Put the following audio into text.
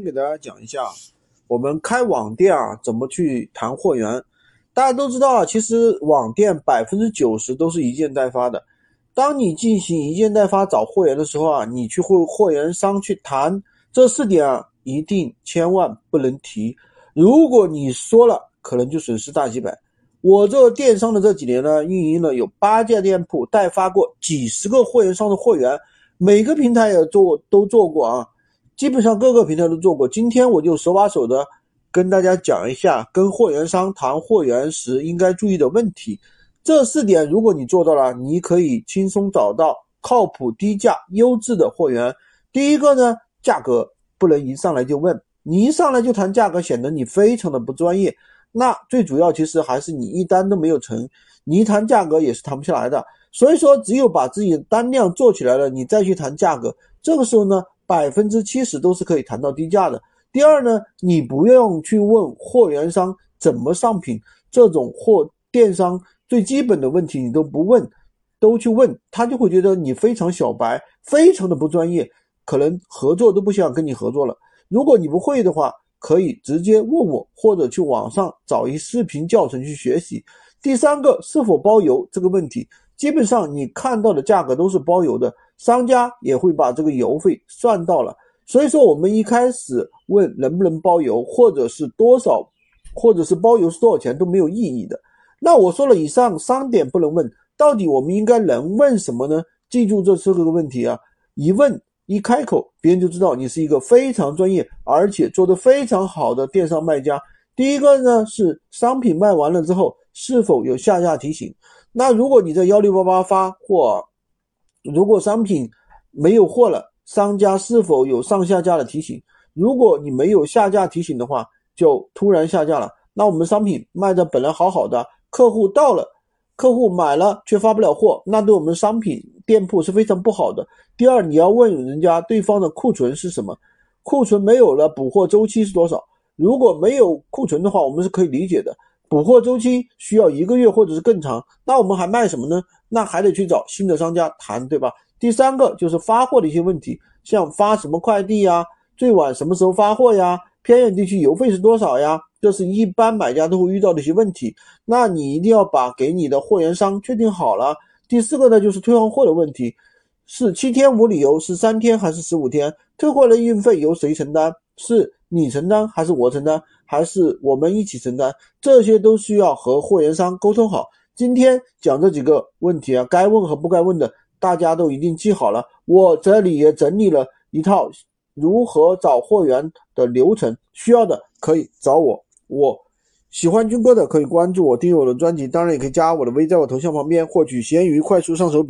给大家讲一下，我们开网店啊，怎么去谈货源？大家都知道啊，其实网店百分之九十都是一件代发的。当你进行一件代发找货源的时候啊，你去和货源商去谈这四点啊，一定千万不能提。如果你说了，可能就损失大几百。我做电商的这几年呢，运营了有八家店铺，代发过几十个货源商的货源，每个平台也做都做过啊。基本上各个平台都做过，今天我就手把手的跟大家讲一下，跟货源商谈货源时应该注意的问题。这四点如果你做到了，你可以轻松找到靠谱、低价、优质的货源。第一个呢，价格不能一上来就问，你一上来就谈价格，显得你非常的不专业。那最主要其实还是你一单都没有成，你一谈价格也是谈不下来的。所以说，只有把自己的单量做起来了，你再去谈价格，这个时候呢。百分之七十都是可以谈到低价的。第二呢，你不用去问货源商怎么上品，这种货电商最基本的问题你都不问，都去问他就会觉得你非常小白，非常的不专业，可能合作都不想跟你合作了。如果你不会的话，可以直接问我，或者去网上找一视频教程去学习。第三个，是否包邮这个问题，基本上你看到的价格都是包邮的。商家也会把这个邮费算到了，所以说我们一开始问能不能包邮，或者是多少，或者是包邮是多少钱都没有意义的。那我说了以上三点不能问，到底我们应该能问什么呢？记住这四个问题啊，一问一开口，别人就知道你是一个非常专业而且做得非常好的电商卖家。第一个呢是商品卖完了之后是否有下架提醒？那如果你在幺六八八发货。如果商品没有货了，商家是否有上下架的提醒？如果你没有下架提醒的话，就突然下架了。那我们商品卖的本来好好的，客户到了，客户买了却发不了货，那对我们商品店铺是非常不好的。第二，你要问人家对方的库存是什么，库存没有了，补货周期是多少？如果没有库存的话，我们是可以理解的。补货周期需要一个月或者是更长，那我们还卖什么呢？那还得去找新的商家谈，对吧？第三个就是发货的一些问题，像发什么快递呀，最晚什么时候发货呀，偏远地区邮费是多少呀？这是一般买家都会遇到的一些问题。那你一定要把给你的货源商确定好了。第四个呢，就是退换货的问题，是七天无理由，是三天还是十五天？退货的运费由谁承担？是你承担还是我承担？还是我们一起承担，这些都需要和货源商沟通好。今天讲这几个问题啊，该问和不该问的，大家都一定记好了。我这里也整理了一套如何找货源的流程，需要的可以找我。我喜欢军哥的可以关注我，订阅我的专辑，当然也可以加我的微，在我头像旁边获取闲鱼快速上手笔。